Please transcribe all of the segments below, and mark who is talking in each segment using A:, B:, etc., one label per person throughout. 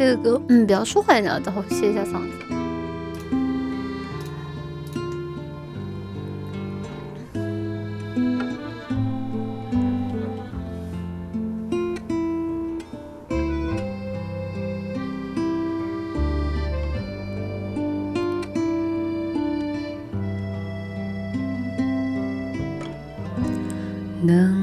A: 这个歌，嗯，比较舒缓的，等会歇一下嗓子。等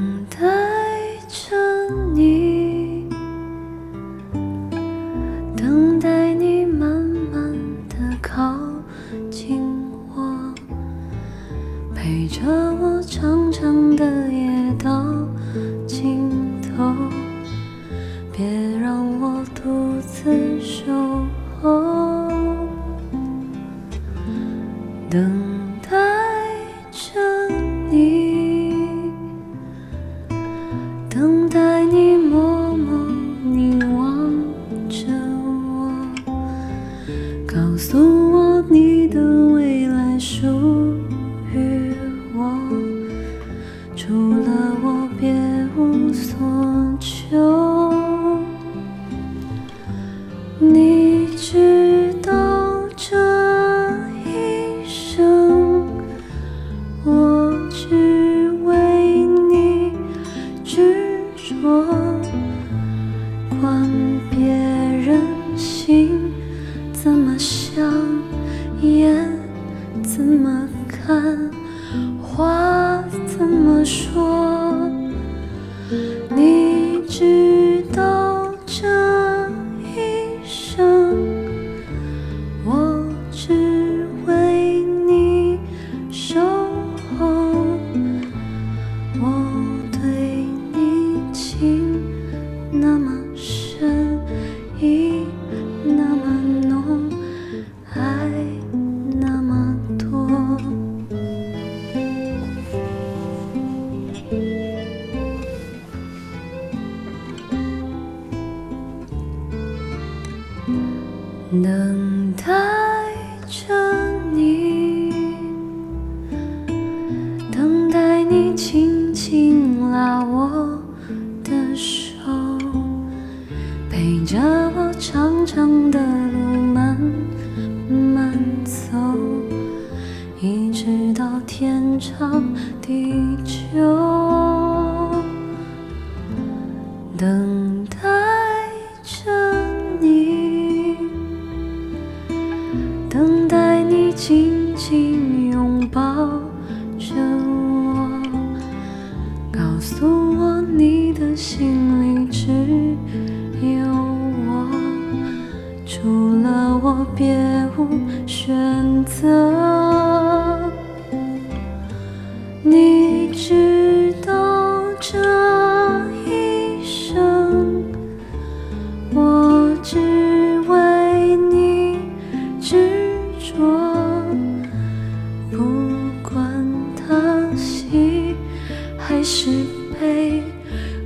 A: 除了我别无所求。你知道这一生我只为你执着。管别人心怎么想眼怎么看花说等待着你，等待你轻轻拉我的手，陪着我长长的路慢慢走，一直到天长地紧紧拥抱着我，告诉我你的心里只有我，除了我别无选择。你知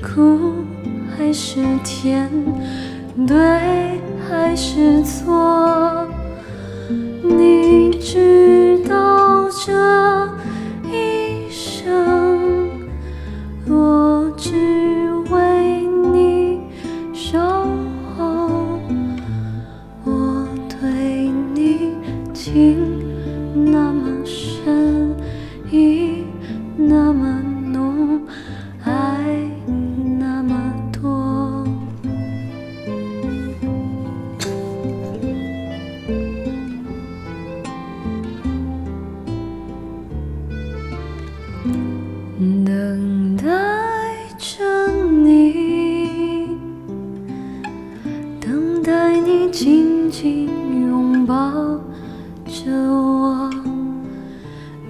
A: 苦还是甜，对还是错？你知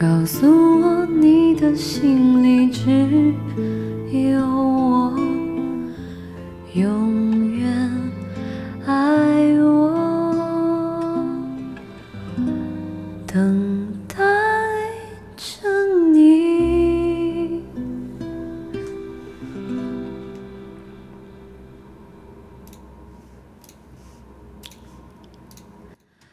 A: 告诉我你的心里只有